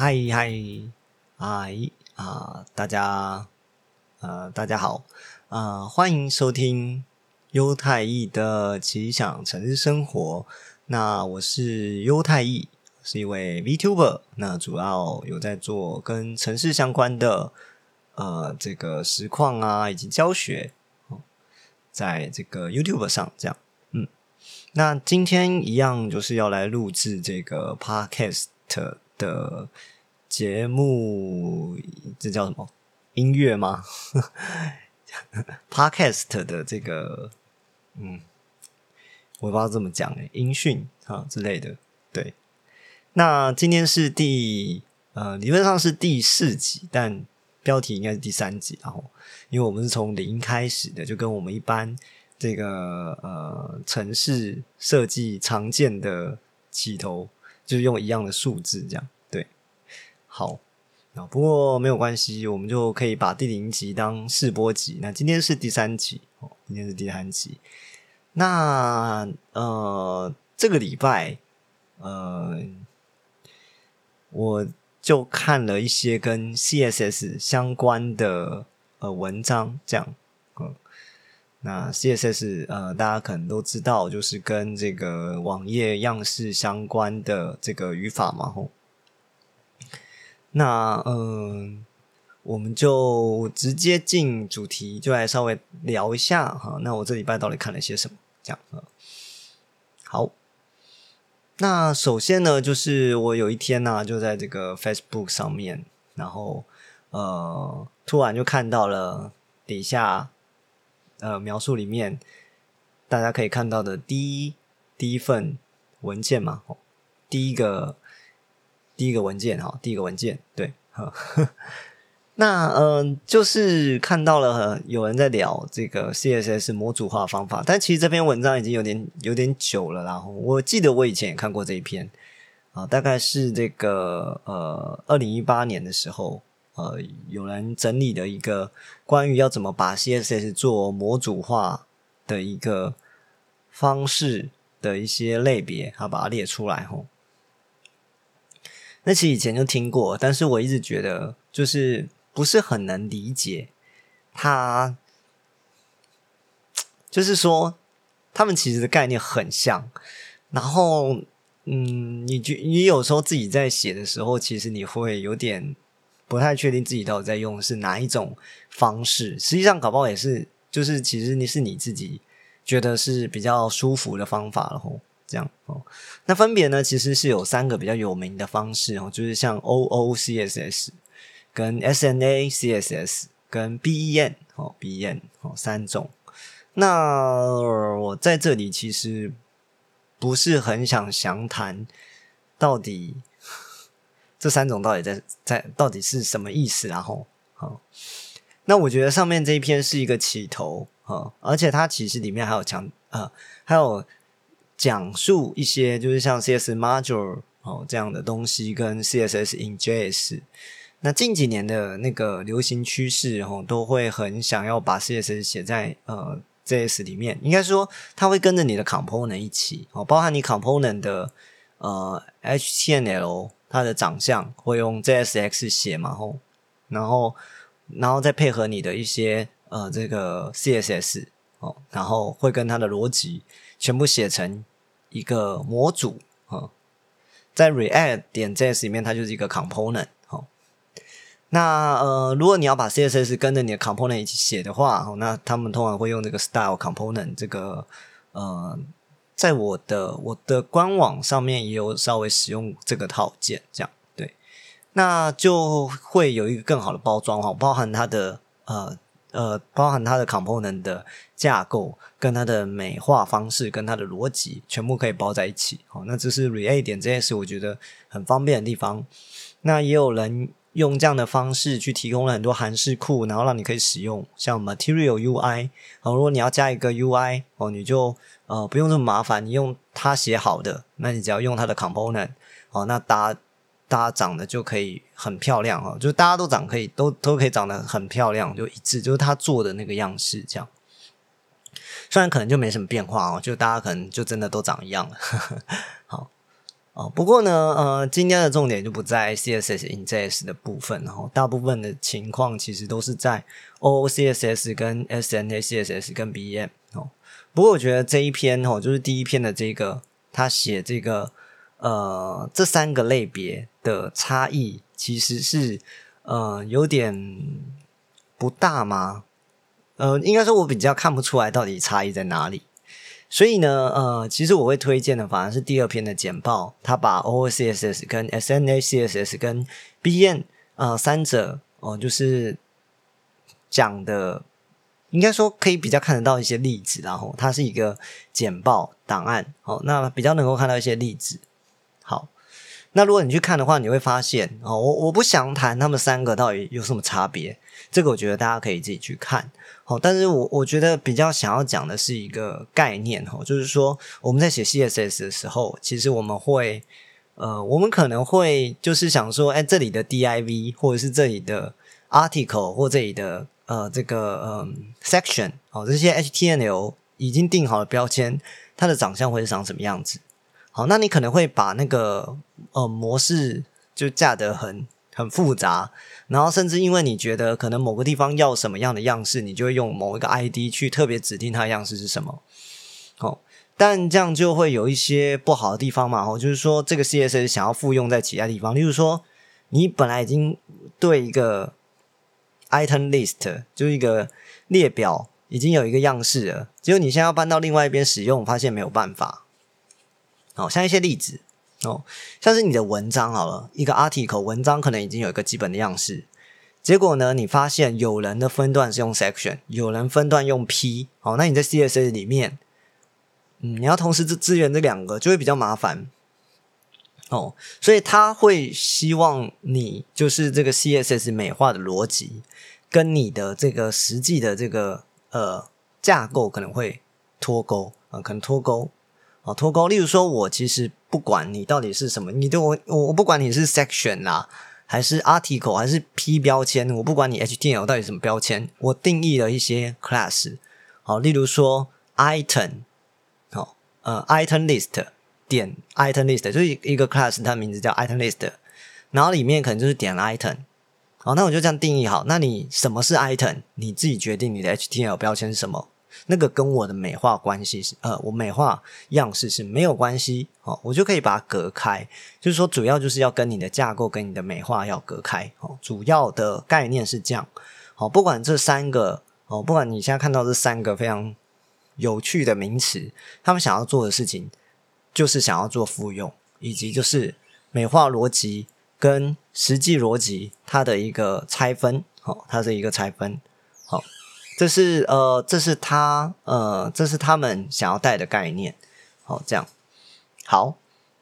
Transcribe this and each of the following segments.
嗨嗨嗨啊！大家呃，大家好啊！欢迎收听优太易的奇想城市生活。那我是优太易，是一位 Vtuber。那主要有在做跟城市相关的呃这个实况啊，以及教学哦，在这个 YouTube 上这样。嗯，那今天一样就是要来录制这个 Podcast。的节目，这叫什么音乐吗？Podcast 的这个，嗯，我不知道怎么讲诶，音讯啊之类的。对，那今天是第呃，理论上是第四集，但标题应该是第三集。然后，因为我们是从零开始的，就跟我们一般这个呃城市设计常见的起头。就是用一样的数字，这样，好那。不过没有关系，我们就可以把第零集当试播集。那今天是第三集哦，今天是第三集。那呃，这个礼拜呃，我就看了一些跟 CSS 相关的呃文章，这样嗯。那 CSS 呃，大家可能都知道，就是跟这个网页样式相关的这个语法嘛，吼。那嗯，我们就直接进主题，就来稍微聊一下哈。那我这礼拜到底看了些什么？这样啊。好，那首先呢，就是我有一天呢，就在这个 Facebook 上面，然后呃，突然就看到了底下。呃，描述里面大家可以看到的第一第一份文件嘛，第一个第一个文件哈，第一个文件对，那嗯，就是看到了有人在聊这个 CSS 模组化方法，但其实这篇文章已经有点有点久了，然后我记得我以前也看过这一篇啊，大概是这个呃二零一八年的时候。呃，有人整理的一个关于要怎么把 CSS 做模组化的一个方式的一些类别，他把它列出来吼。那其实以前就听过，但是我一直觉得就是不是很能理解。他就是说，他们其实的概念很像。然后，嗯，你觉你有时候自己在写的时候，其实你会有点。不太确定自己到底在用是哪一种方式，实际上搞不好也是，就是其实你是你自己觉得是比较舒服的方法了吼，这样哦。那分别呢，其实是有三个比较有名的方式哦，就是像 O O C S S、跟 S N A C S S、跟 B E N 哦 B E N 哦三种。那我在这里其实不是很想详谈到底。这三种到底在在到底是什么意思？然后，好，那我觉得上面这一篇是一个起头啊，而且它其实里面还有讲啊，还有讲述一些就是像 CSS module 哦这样的东西，跟 CSS in JS。那近几年的那个流行趋势哦，都会很想要把 CSS 写在呃 JS 里面，应该说它会跟着你的 component 一起哦，包含你 component 的呃 HTML。它的长相会用 JSX 写嘛？吼，然后，然后再配合你的一些呃这个 CSS 哦，然后会跟它的逻辑全部写成一个模组啊，在 React 点 JS 里面，它就是一个 component 哦。那呃，如果你要把 CSS 跟着你的 component 一起写的话，那他们通常会用这个 style component 这个呃。在我的我的官网上面也有稍微使用这个套件，这样对，那就会有一个更好的包装哈，包含它的呃呃，包含它的 component 的架构跟它的美化方式跟它的逻辑，全部可以包在一起。好，那这是 React 点 JS 我觉得很方便的地方。那也有人用这样的方式去提供了很多韩式库，然后让你可以使用像 Material UI。好，如果你要加一个 UI 哦，你就呃，不用这么麻烦，你用它写好的，那你只要用它的 component，哦，那大家大家长得就可以很漂亮哦，就大家都长可以都都可以长得很漂亮，就一致，就是他做的那个样式这样。虽然可能就没什么变化哦，就大家可能就真的都长一样了。好，哦，不过呢，呃，今天的重点就不在 CSS in JS 的部分，然后大部分的情况其实都是在 OOCSS 跟 SNA CSS 跟 BM 哦。不过我觉得这一篇哦，就是第一篇的这个，他写这个呃这三个类别的差异，其实是呃有点不大吗？呃，应该说我比较看不出来到底差异在哪里。所以呢，呃，其实我会推荐的反而是第二篇的简报，他把 O C S S 跟 SNA CSS 跟 BN 呃三者哦，就是讲的，应该说可以比较看得到一些例子，然后它是一个简报档案，哦，那比较能够看到一些例子。好，那如果你去看的话，你会发现哦，我我不想谈他们三个到底有什么差别，这个我觉得大家可以自己去看。哦，但是我我觉得比较想要讲的是一个概念哦，就是说我们在写 CSS 的时候，其实我们会呃，我们可能会就是想说，哎，这里的 div 或者是这里的 article 或这里的呃这个嗯 section 哦，这些 html 已经定好了标签，它的长相会是长什么样子？好，那你可能会把那个呃模式就架得很很复杂。然后甚至因为你觉得可能某个地方要什么样的样式，你就会用某一个 ID 去特别指定它的样式是什么。好，但这样就会有一些不好的地方嘛。哦，就是说这个 CSS 想要复用在其他地方，例如说你本来已经对一个 item list 就是一个列表已经有一个样式了，结果你现在要搬到另外一边使用，发现没有办法。好，像一些例子。哦，像是你的文章好了，一个 article 文章可能已经有一个基本的样式，结果呢，你发现有人的分段是用 section，有人分段用 p，好，那你在 CSS 里面，嗯，你要同时支支援这两个，就会比较麻烦。哦，所以他会希望你就是这个 CSS 美化的逻辑，跟你的这个实际的这个呃架构可能会脱钩啊，可能脱钩。脱钩。例如说，我其实不管你到底是什么，你对我，我我不管你是 section 啦，还是 article，还是 p 标签，我不管你 html 到底什么标签，我定义了一些 class。好，例如说 item，好，呃，item list 点 item list 就是一个 class，它名字叫 item list，然后里面可能就是点 item。好，那我就这样定义好。那你什么是 item？你自己决定你的 html 标签是什么。那个跟我的美化关系是呃，我美化样式是没有关系哦，我就可以把它隔开。就是说，主要就是要跟你的架构跟你的美化要隔开哦。主要的概念是这样。好，不管这三个哦，不管你现在看到这三个非常有趣的名词，他们想要做的事情就是想要做复用，以及就是美化逻辑跟实际逻辑它的一个拆分。好，它是一个拆分。这是呃，这是他呃，这是他们想要带的概念。好，这样好。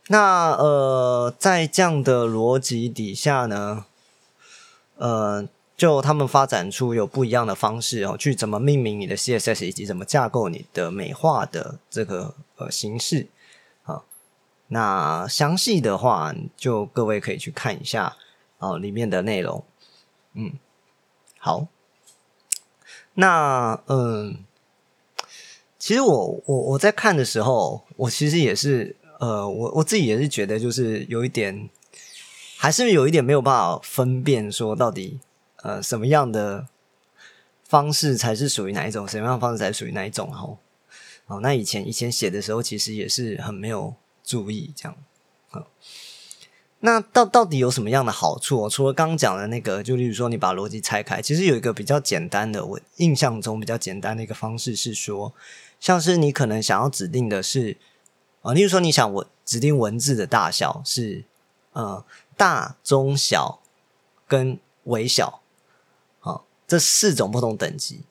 那呃，在这样的逻辑底下呢，呃，就他们发展出有不一样的方式哦，去怎么命名你的 CSS，以及怎么架构你的美化的这个呃形式。好，那详细的话，就各位可以去看一下哦，里面的内容。嗯，好。那嗯，其实我我我在看的时候，我其实也是呃，我我自己也是觉得，就是有一点，还是有一点没有办法分辨，说到底呃什么样的方式才是属于哪一种，什么样的方式才属于哪一种？哈，哦，那以前以前写的时候，其实也是很没有注意这样，那到到底有什么样的好处？除了刚讲的那个，就例如说你把逻辑拆开，其实有一个比较简单的，我印象中比较简单的一个方式是说，像是你可能想要指定的是，啊，例如说你想我指定文字的大小是呃大、中、小跟微小，好，这四种不同等级，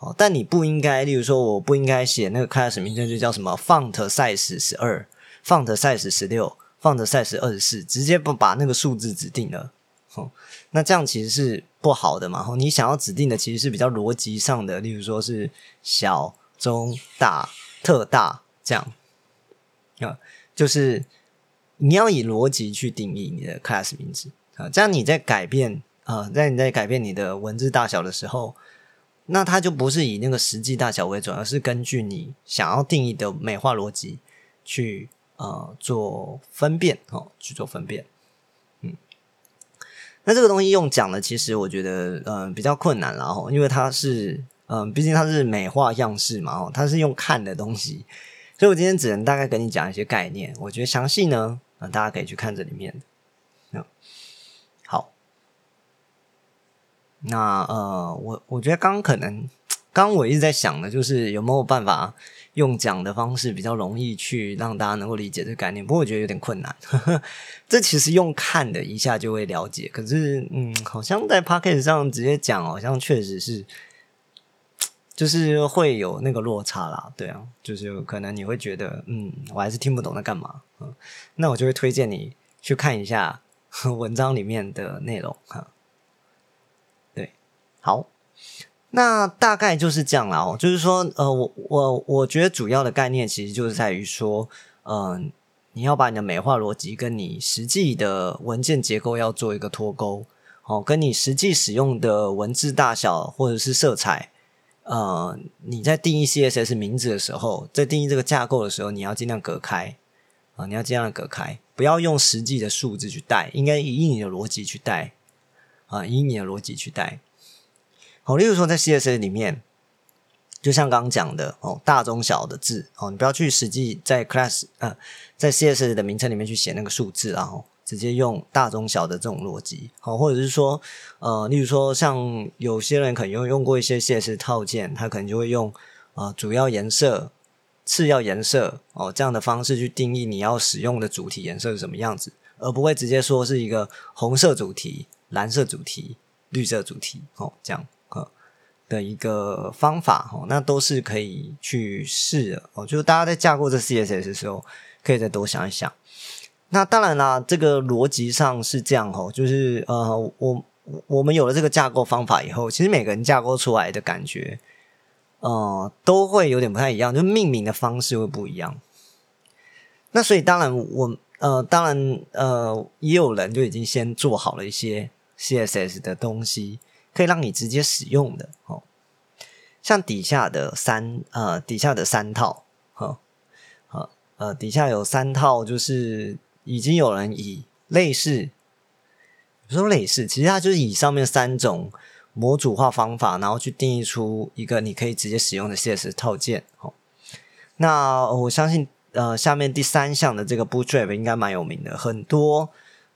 哦，但你不应该，例如说我不应该写那个 class 名称就叫什么 font size 十二，font size 十六。放的 size 二十四，直接不把那个数字指定了，哦，那这样其实是不好的嘛。哦，你想要指定的其实是比较逻辑上的，例如说是小、中、大、特大这样，啊，就是你要以逻辑去定义你的 class 名字啊，这样你在改变啊，在你在改变你的文字大小的时候，那它就不是以那个实际大小为准，而是根据你想要定义的美化逻辑去。呃做分辨哦，去做分辨。嗯，那这个东西用讲的，其实我觉得嗯比较困难了哦，因为它是嗯，毕竟它是美化样式嘛哦，它是用看的东西，所以我今天只能大概跟你讲一些概念。我觉得详细呢，嗯，大家可以去看这里面的。好，那呃，我我觉得刚可能。刚我一直在想的，就是有没有办法用讲的方式比较容易去让大家能够理解这个概念。不过我觉得有点困难。呵 呵这其实用看的一下就会了解，可是嗯，好像在 p o c k e t 上直接讲，好像确实是，就是会有那个落差啦。对啊，就是可能你会觉得，嗯，我还是听不懂在干嘛。嗯，那我就会推荐你去看一下 文章里面的内容。哈，对，好。那大概就是这样啦哦，就是说，呃，我我我觉得主要的概念其实就是在于说，嗯，你要把你的美化逻辑跟你实际的文件结构要做一个脱钩，哦，跟你实际使用的文字大小或者是色彩，呃，你在定义 CSS 名字的时候，在定义这个架构的时候，你要尽量隔开啊，你要尽量隔开，不要用实际的数字去带，应该以你的逻辑去带啊，以你的逻辑去带。哦，例如说在 CSS 里面，就像刚刚讲的哦，大中小的字哦，你不要去实际在 class 呃，在 CSS 的名称里面去写那个数字，然后直接用大中小的这种逻辑，好，或者是说呃，例如说像有些人可能用用过一些 CSS 套件，他可能就会用呃主要颜色、次要颜色哦这样的方式去定义你要使用的主题颜色是什么样子，而不会直接说是一个红色主题、蓝色主题、绿色主题哦这样。的一个方法哦，那都是可以去试的哦。就是大家在架构这 CSS 的时候，可以再多想一想。那当然啦，这个逻辑上是这样哦，就是呃，我我们有了这个架构方法以后，其实每个人架构出来的感觉，呃，都会有点不太一样，就命名的方式会不一样。那所以当然，我呃，当然呃，也有人就已经先做好了一些 CSS 的东西。可以让你直接使用的哦，像底下的三呃，底下的三套，哈，好呃，底下有三套，就是已经有人以类似，说类似，其实它就是以上面三种模组化方法，然后去定义出一个你可以直接使用的 CS 套件。哦，那我相信呃，下面第三项的这个 Bootstrap 应该蛮有名的，很多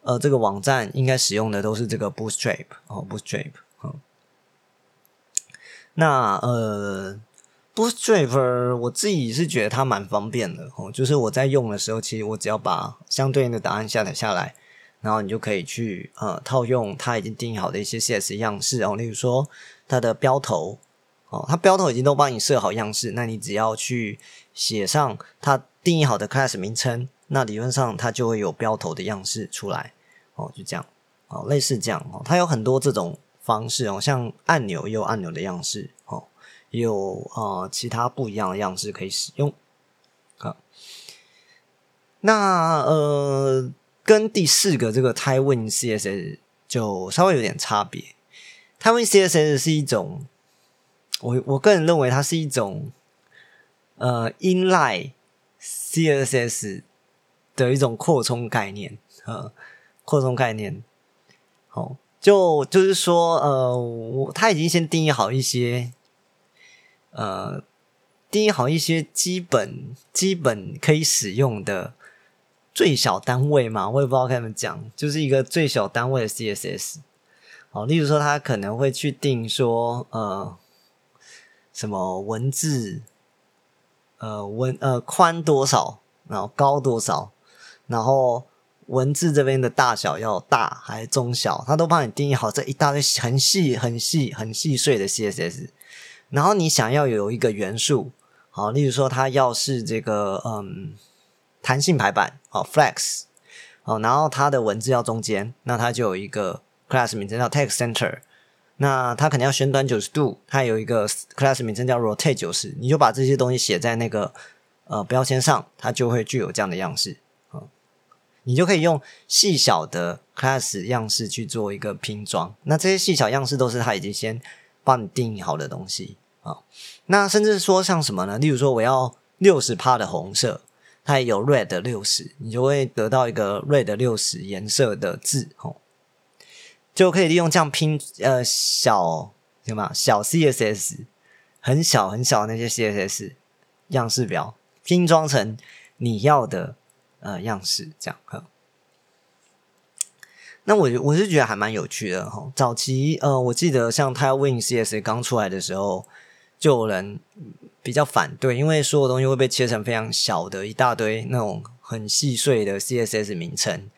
呃，这个网站应该使用的都是这个 Bootstrap 哦，Bootstrap。那呃，Bootstrap 我自己是觉得它蛮方便的哦，就是我在用的时候，其实我只要把相对应的答案下载下来，然后你就可以去呃套用它已经定义好的一些 CSS 样式哦，例如说它的标头哦，它标头已经都帮你设好样式，那你只要去写上它定义好的 class 名称，那理论上它就会有标头的样式出来哦，就这样哦，类似这样哦，它有很多这种。方式哦，像按钮也有按钮的样式哦，也有呃其他不一样的样式可以使用啊。那呃，跟第四个这个 Tywin CSS 就稍微有点差别。Tywin CSS 是一种，我我个人认为它是一种呃 inline CSS 的一种扩充概念啊，扩充概念好。就就是说，呃，我他已经先定义好一些，呃，定义好一些基本基本可以使用的最小单位嘛，我也不知道该怎么讲，就是一个最小单位的 CSS。好，例如说，他可能会去定说，呃，什么文字，呃，文呃宽多少，然后高多少，然后。文字这边的大小要大还是中小，它都帮你定义好这一大堆很细、很细、很细碎的 CSS。然后你想要有一个元素，好，例如说它要是这个嗯弹性排版，好 flex，哦，然后它的文字要中间，那它就有一个 class 名称叫 text center。那它肯定要旋转九十度，它有一个 class 名称叫 rotate 九十，你就把这些东西写在那个呃标签上，它就会具有这样的样式。你就可以用细小的 class 样式去做一个拼装，那这些细小样式都是他已经先帮你定义好的东西啊。那甚至说像什么呢？例如说我要六十帕的红色，它也有 red 六十，你就会得到一个 red 六十颜色的字哦，就可以利用这样拼呃小什么小 CSS 很小很小的那些 CSS 样式表拼装成你要的呃样式，这样哈。那我我是觉得还蛮有趣的哈。早期呃，我记得像 Tailwind CSS 刚出来的时候，就有人比较反对，因为所有东西会被切成非常小的一大堆那种很细碎的 CSS 名称，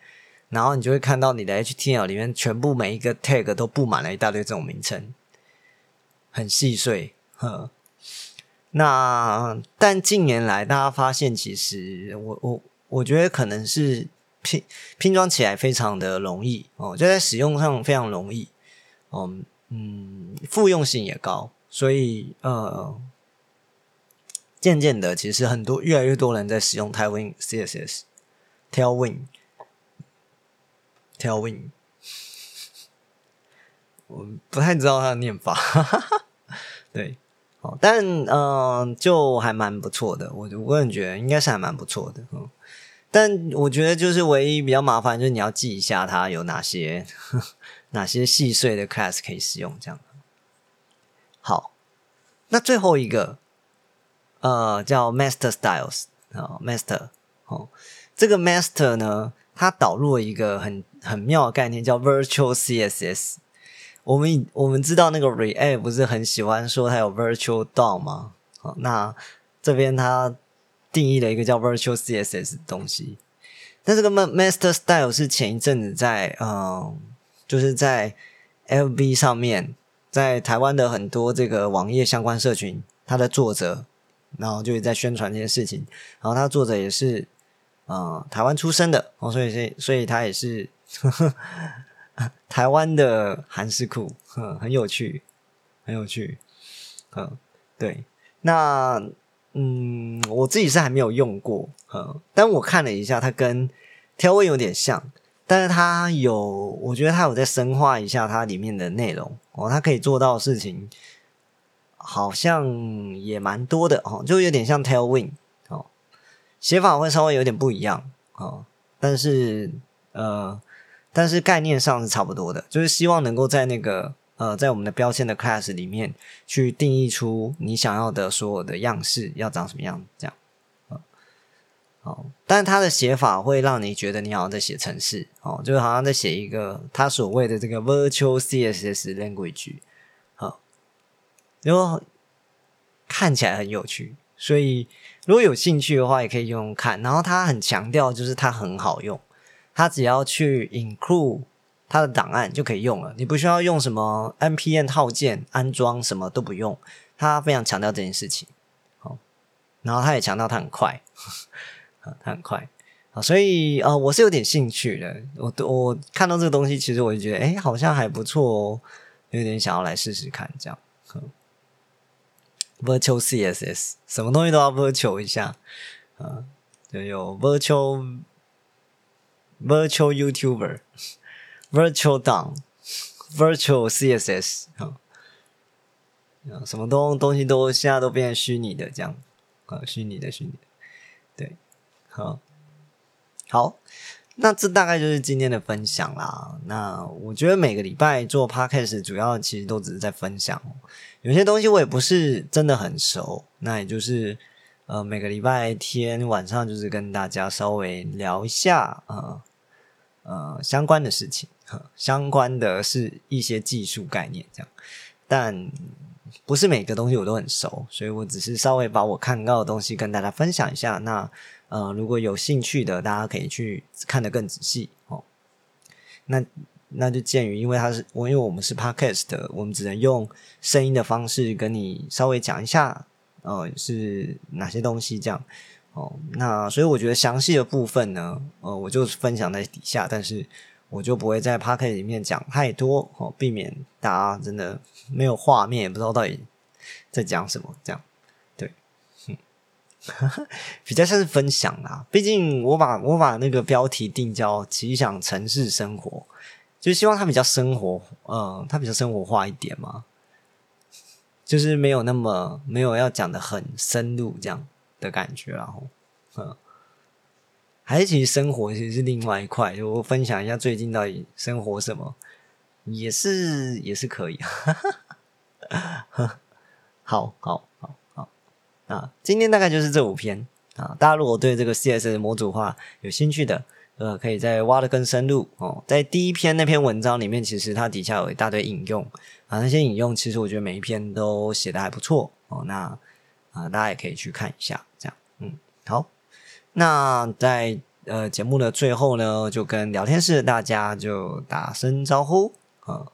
然后你就会看到你的 HTML 里面全部每一个 tag 都布满了一大堆这种名称，很细碎。呵，那但近年来大家发现，其实我我我觉得可能是。拼拼装起来非常的容易哦，就在使用上非常容易，嗯嗯，复用性也高，所以呃，渐渐的，其实很多越来越多人在使用 Tailwind CSS，Tailwind，Tailwind，我不太知道它的念法，对，但嗯，就还蛮不错的，我我个人觉得应该是还蛮不错的，嗯。但我觉得就是唯一比较麻烦，就是你要记一下它有哪些 哪些细碎的 class 可以使用。这样好，那最后一个呃叫 master styles 啊，master 哦，这个 master 呢，它导入了一个很很妙的概念，叫 virtual CSS。我们我们知道那个 React 不是很喜欢说它有 virtual DOM 吗？好，那这边它。定义了一个叫 Virtual CSS 的东西，但这个 Master Style 是前一阵子在嗯，就是在 FB 上面，在台湾的很多这个网页相关社群，它的作者，然后就是在宣传这件事情，然后他作者也是呃台湾出生的哦，所以所以所以他也是 台湾的韩式库，很有趣，很有趣，嗯，对，那。嗯，我自己是还没有用过，嗯，但我看了一下，它跟 Tailwind 有点像，但是它有，我觉得它有在深化一下它里面的内容哦，它可以做到的事情好像也蛮多的哦，就有点像 Tailwind 哦，写法会稍微有点不一样哦，但是呃，但是概念上是差不多的，就是希望能够在那个。呃，在我们的标签的 class 里面去定义出你想要的所有的样式要长什么样，这样，好，但它的写法会让你觉得你好像在写程式，哦，就是好像在写一个他所谓的这个 virtual CSS language，好，然后看起来很有趣，所以如果有兴趣的话，也可以用用看。然后他很强调就是它很好用，他只要去 include。它的档案就可以用了，你不需要用什么 npm 套件安装，什么都不用。他非常强调这件事情，好，然后他也强调它很快，它很快啊，所以呃，我是有点兴趣的。我我看到这个东西，其实我就觉得，哎，好像还不错哦，有点想要来试试看这样。Virtual CSS 什么东西都要 virtual 一下啊，就有 virtual virtual YouTuber。Virtual DOM、Virtual CSS 啊，什么东东西都现在都变成虚拟的，这样啊，虚拟的虚拟，对，好，好，那这大概就是今天的分享啦。那我觉得每个礼拜做 Podcast 主要其实都只是在分享，有些东西我也不是真的很熟，那也就是呃每个礼拜天晚上就是跟大家稍微聊一下啊。呃相关的事情。相关的是一些技术概念，这样，但不是每个东西我都很熟，所以我只是稍微把我看到的东西跟大家分享一下。那呃，如果有兴趣的，大家可以去看得更仔细哦。那那就鉴于，因为它是我，因为我们是 podcast，我们只能用声音的方式跟你稍微讲一下，呃，是哪些东西这样哦。那所以我觉得详细的部分呢，呃，我就分享在底下，但是。我就不会在 p a r k 里面讲太多哦，避免大家真的没有画面，也不知道到底在讲什么。这样对，嗯，比较像是分享啦。毕竟我把我把那个标题定叫“奇想城市生活”，就希望它比较生活，嗯，它比较生活化一点嘛，就是没有那么没有要讲的很深入这样的感觉，然后嗯，还是其实生活其实是另外一块，就我分享一下最近到底生活什么，也是也是可以。好好好好啊，今天大概就是这五篇啊，大家如果对这个 CSS 模组化有兴趣的。呃，可以再挖的更深入哦。在第一篇那篇文章里面，其实它底下有一大堆引用啊，那些引用其实我觉得每一篇都写的还不错哦。那啊，大家也可以去看一下，这样嗯，好。那在呃节目的最后呢，就跟聊天室的大家就打声招呼啊。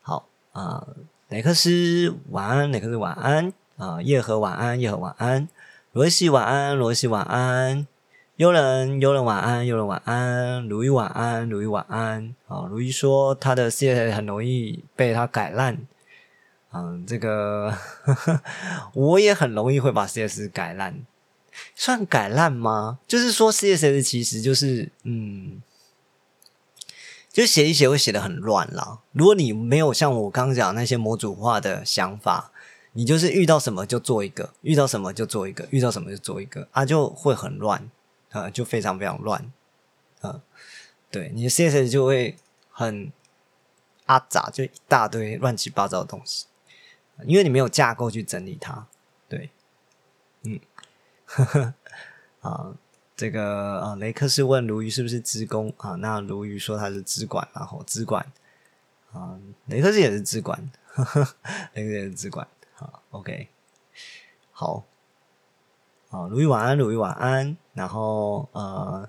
好啊，雷克斯晚安，雷克斯晚安啊，叶和晚安，叶和晚安，罗西晚安，罗西晚安。幽人，幽人晚安，幽人晚安，如意晚安，如意晚安。啊，如意说他的 C 很容易被他改烂。嗯，这个呵呵 我也很容易会把 CSS 改烂，算改烂吗？就是说 CSS 其实就是，嗯，就写一写会写的很乱啦。如果你没有像我刚讲那些模组化的想法，你就是遇到什么就做一个，遇到什么就做一个，遇到什么就做一个，啊，就会很乱。呃，就非常非常乱，嗯，对，你的 CSS 就会很阿杂，就一大堆乱七八糟的东西，因为你没有架构去整理它，对，嗯，呵呵，啊，这个啊，雷克斯问鲈鱼是不是资工啊？那鲈鱼说他是资管，然后资管，啊，雷克斯也是资管，呵 呵雷克斯也是资管，好，OK，好。啊，如意晚安，如意晚安。然后呃，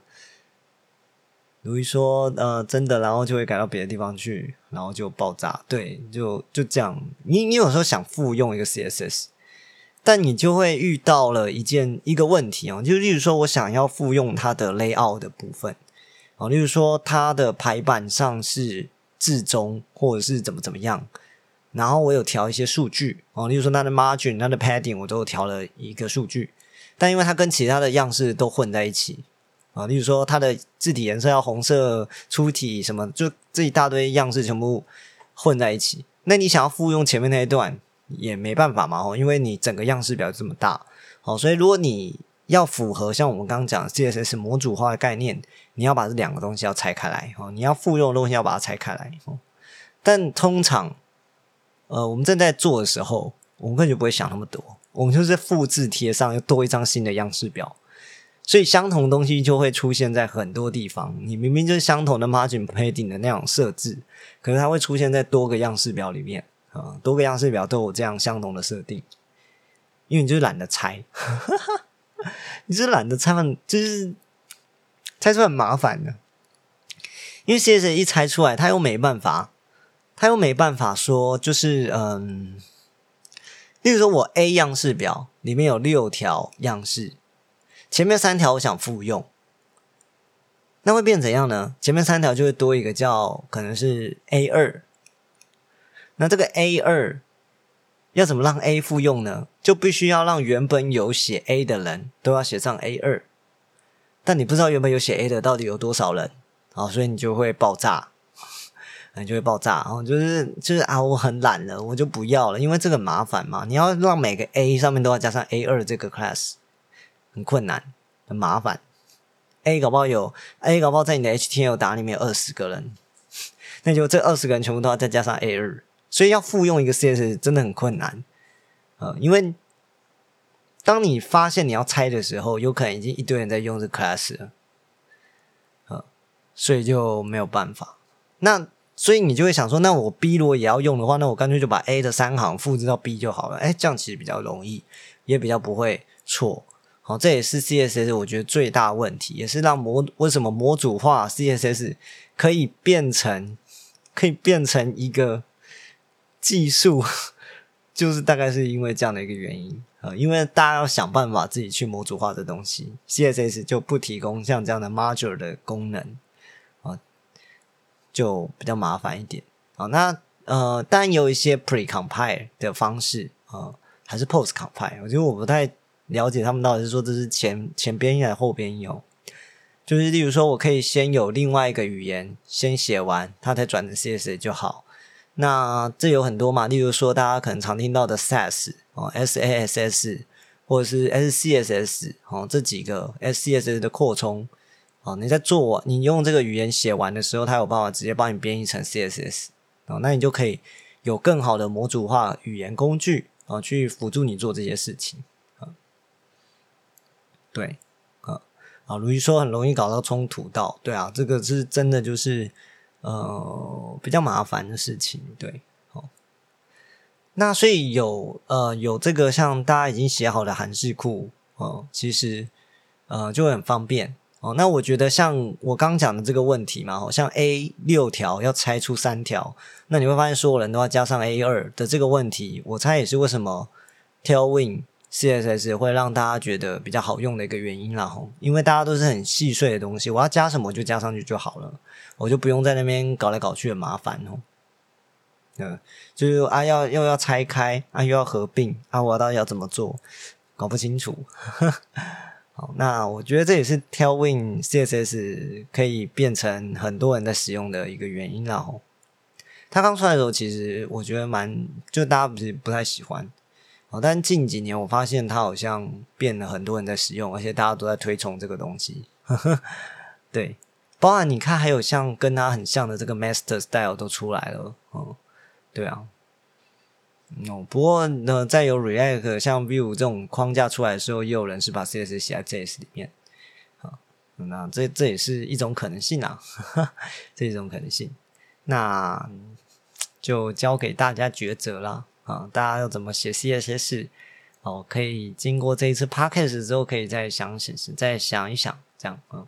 如意说呃，真的，然后就会改到别的地方去，然后就爆炸。对，就就这样。你你有时候想复用一个 CSS，但你就会遇到了一件一个问题哦，就例如说我想要复用它的 layout 的部分哦，例如说它的排版上是至中或者是怎么怎么样，然后我有调一些数据哦，例如说它的 margin、它的 padding，我都调了一个数据。但因为它跟其他的样式都混在一起啊，例如说它的字体颜色要红色粗体什么，就这一大堆样式全部混在一起。那你想要复用前面那一段也没办法嘛，哦，因为你整个样式表这么大，哦，所以如果你要符合像我们刚刚讲 CSS 模组化的概念，你要把这两个东西要拆开来哦，你要复用的东西要把它拆开来哦。但通常，呃，我们正在做的时候，我们根本就不会想那么多。我们就是复制贴上，又多一张新的样式表，所以相同东西就会出现在很多地方。你明明就是相同的 margin padding 的那种设置，可是它会出现在多个样式表里面啊，多个样式表都有这样相同的设定，因为你就是懒得拆，你是懒得拆，就是拆出来很麻烦的。因为 CSS 一拆出来，他又没办法，他又没办法说，就是嗯。例如说，我 A 样式表里面有六条样式，前面三条我想复用，那会变怎样呢？前面三条就会多一个叫可能是 A 二，那这个 A 二要怎么让 A 复用呢？就必须要让原本有写 A 的人都要写上 A 二，但你不知道原本有写 A 的到底有多少人，好，所以你就会爆炸。你就会爆炸，然后就是就是啊，我很懒了，我就不要了，因为这个麻烦嘛。你要让每个 A 上面都要加上 A 二这个 class，很困难，很麻烦。A 搞不好有 A 搞不好在你的 HTML 打里面有二十个人，那就这二十个人全部都要再加上 A 二，所以要复用一个 CSS 真的很困难。呃，因为当你发现你要拆的时候，有可能已经一堆人在用这 class 了，呃，所以就没有办法。那所以你就会想说，那我 B 如果也要用的话，那我干脆就把 A 的三行复制到 B 就好了。哎，这样其实比较容易，也比较不会错。好，这也是 CSS 我觉得最大问题，也是让模为什么模组化 CSS 可以变成可以变成一个技术，就是大概是因为这样的一个原因啊。因为大家要想办法自己去模组化的东西，CSS 就不提供像这样的 module 的功能啊。就比较麻烦一点啊。那呃，当然有一些 pre-compile 的方式啊，还是 post-compile。我觉得我不太了解他们到底是说这是前前边还是后边有。就是例如说，我可以先有另外一个语言先写完，它才转成 CSS 就好。那这有很多嘛，例如说大家可能常听到的 Sass 哦，Sass 或者是 SCSS 哦，这几个 SCSS 的扩充。哦，你在做你用这个语言写完的时候，它有办法直接帮你编译成 CSS 哦，那你就可以有更好的模组化语言工具啊，去辅助你做这些事情。对，啊啊，如一说很容易搞到冲突到，对啊，这个是真的就是呃比较麻烦的事情，对，哦。那所以有呃有这个像大家已经写好的函式库哦，其实呃就会很方便。哦，那我觉得像我刚讲的这个问题嘛，好像 A 六条要拆出三条，那你会发现所有人都要加上 A 二的这个问题，我猜也是为什么 Tailwind CSS 会让大家觉得比较好用的一个原因啦。吼，因为大家都是很细碎的东西，我要加什么就加上去就好了，我就不用在那边搞来搞去很麻烦哦。嗯，就是啊，要又要拆开啊，又要合并啊，我到底要怎么做？搞不清楚。好，那我觉得这也是 Tailwind CSS 可以变成很多人在使用的一个原因啦。吼，它刚出来的时候，其实我觉得蛮，就大家不是不太喜欢。但近几年我发现它好像变了很多人在使用，而且大家都在推崇这个东西。对，包含你看，还有像跟它很像的这个 Master Style 都出来了。哦，对啊。哦，不过呢，在有 React 像 Vue 这种框架出来的时候，也有人是把 CSS 写在 JS 里面，啊，那这这也是一种可能性啊，这一种可能性，那就交给大家抉择啦，啊，大家要怎么写 CSS？哦，可以经过这一次 Podcast 之后，可以再想想，再想一想，这样，嗯，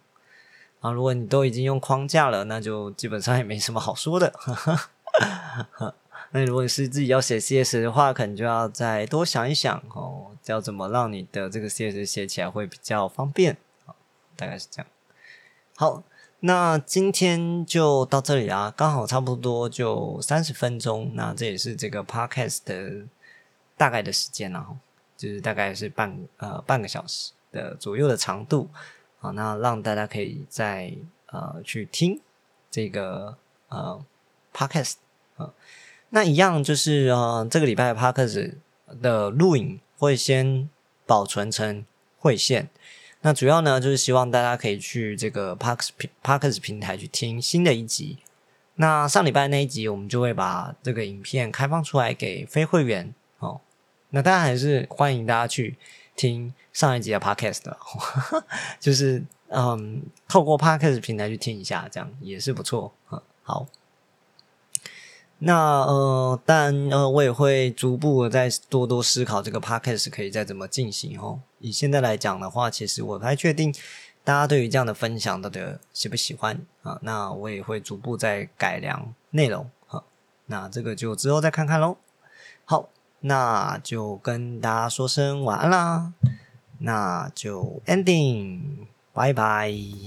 啊，如果你都已经用框架了，那就基本上也没什么好说的。那如果是自己要写 CSS 的话，可能就要再多想一想哦，要怎么让你的这个 CS 写起来会比较方便大概是这样。好，那今天就到这里啊，刚好差不多就三十分钟，那这也是这个 Podcast 的大概的时间了，就是大概是半呃半个小时的左右的长度好，那让大家可以再呃去听这个呃 Podcast 啊。那一样就是呃，这个礼拜的 Parkers 的录影会先保存成会线。那主要呢，就是希望大家可以去这个 parkes Parkes 平台去听新的一集。那上礼拜那一集，我们就会把这个影片开放出来给非会员哦。那当然还是欢迎大家去听上一集的 Parkers 的，就是嗯，透过 Parkers 平台去听一下，这样也是不错嗯，好。那呃，但呃，我也会逐步再多多思考这个 podcast 可以再怎么进行哦。以现在来讲的话，其实我不太确定大家对于这样的分享到底喜不喜欢啊。那我也会逐步再改良内容啊。那这个就之后再看看喽。好，那就跟大家说声晚安啦。那就 ending，Bye bye.